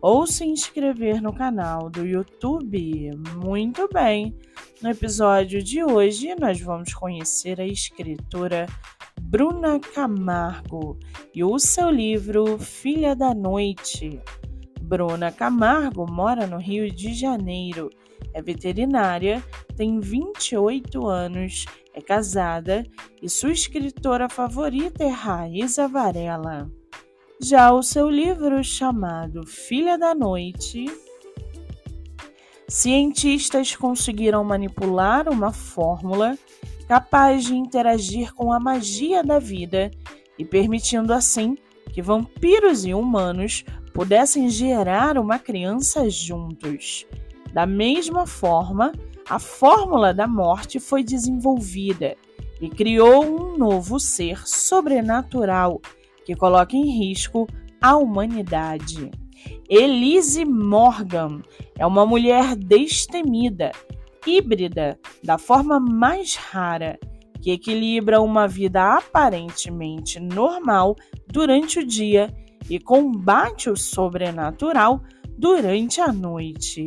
ou se inscrever no canal do YouTube. Muito bem! No episódio de hoje, nós vamos conhecer a escritora Bruna Camargo e o seu livro Filha da Noite. Bruna Camargo mora no Rio de Janeiro, é veterinária, tem 28 anos, é casada e sua escritora favorita é Raíza Varela. Já o seu livro chamado Filha da Noite, cientistas conseguiram manipular uma fórmula capaz de interagir com a magia da vida e permitindo assim que vampiros e humanos pudessem gerar uma criança juntos. Da mesma forma, a fórmula da morte foi desenvolvida e criou um novo ser sobrenatural que coloca em risco a humanidade. Elise Morgan é uma mulher destemida, híbrida, da forma mais rara, que equilibra uma vida aparentemente normal durante o dia e combate o sobrenatural durante a noite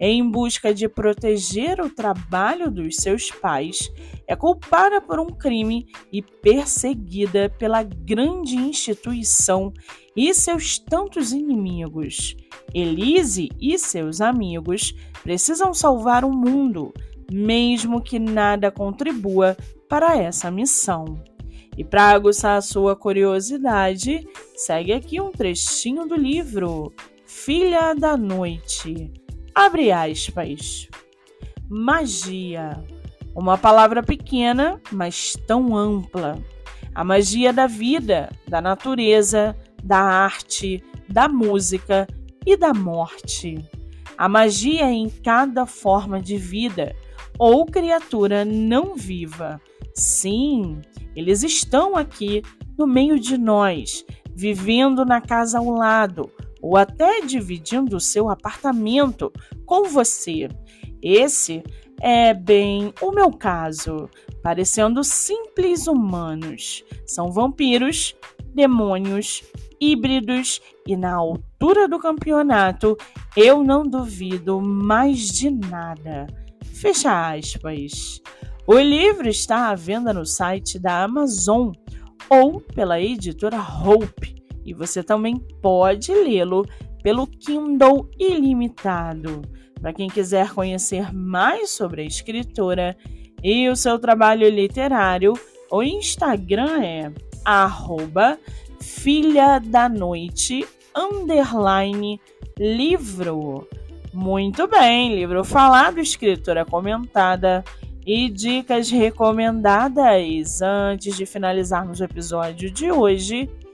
em busca de proteger o trabalho dos seus pais, é culpada por um crime e perseguida pela grande instituição e seus tantos inimigos. Elise e seus amigos precisam salvar o mundo, mesmo que nada contribua para essa missão. E para aguçar a sua curiosidade, segue aqui um trechinho do livro Filha da Noite Abre aspas. Magia. Uma palavra pequena, mas tão ampla. A magia da vida, da natureza, da arte, da música e da morte. A magia em cada forma de vida ou criatura não viva. Sim, eles estão aqui no meio de nós, vivendo na casa ao lado, ou até dividindo o seu apartamento com você. Esse é bem o meu caso, parecendo simples humanos. São vampiros, demônios, híbridos e na altura do campeonato eu não duvido mais de nada. Fecha aspas. O livro está à venda no site da Amazon ou pela editora Hope e você também pode lê-lo pelo Kindle Ilimitado. Para quem quiser conhecer mais sobre a escritora e o seu trabalho literário, o Instagram é arroba filha da noite underline livro. Muito bem, livro falado, escritora comentada e dicas recomendadas. Antes de finalizarmos o episódio de hoje,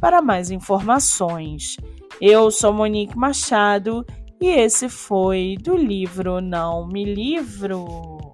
para mais informações. Eu sou Monique Machado e esse foi do livro Não Me Livro.